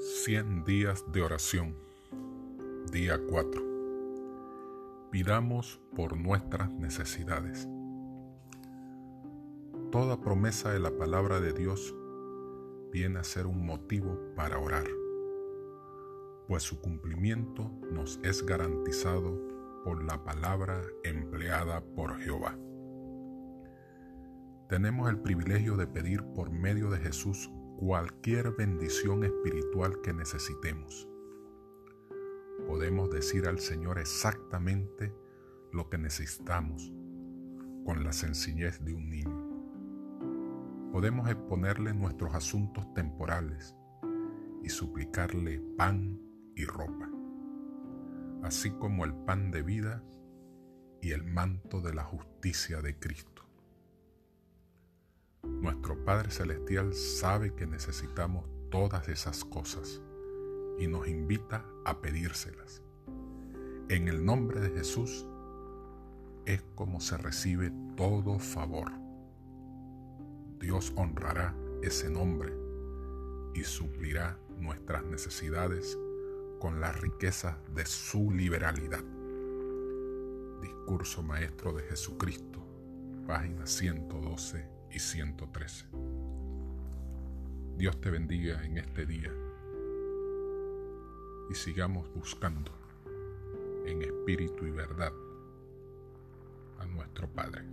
100 días de oración. Día 4. Pidamos por nuestras necesidades. Toda promesa de la palabra de Dios viene a ser un motivo para orar, pues su cumplimiento nos es garantizado por la palabra empleada por Jehová. Tenemos el privilegio de pedir por medio de Jesús cualquier bendición espiritual que necesitemos. Podemos decir al Señor exactamente lo que necesitamos con la sencillez de un niño. Podemos exponerle nuestros asuntos temporales y suplicarle pan y ropa, así como el pan de vida y el manto de la justicia de Cristo. Nuestro Padre Celestial sabe que necesitamos todas esas cosas y nos invita a pedírselas. En el nombre de Jesús es como se recibe todo favor. Dios honrará ese nombre y suplirá nuestras necesidades con las riquezas de su liberalidad. Discurso Maestro de Jesucristo, página 112 y 113. Dios te bendiga en este día y sigamos buscando en espíritu y verdad a nuestro Padre.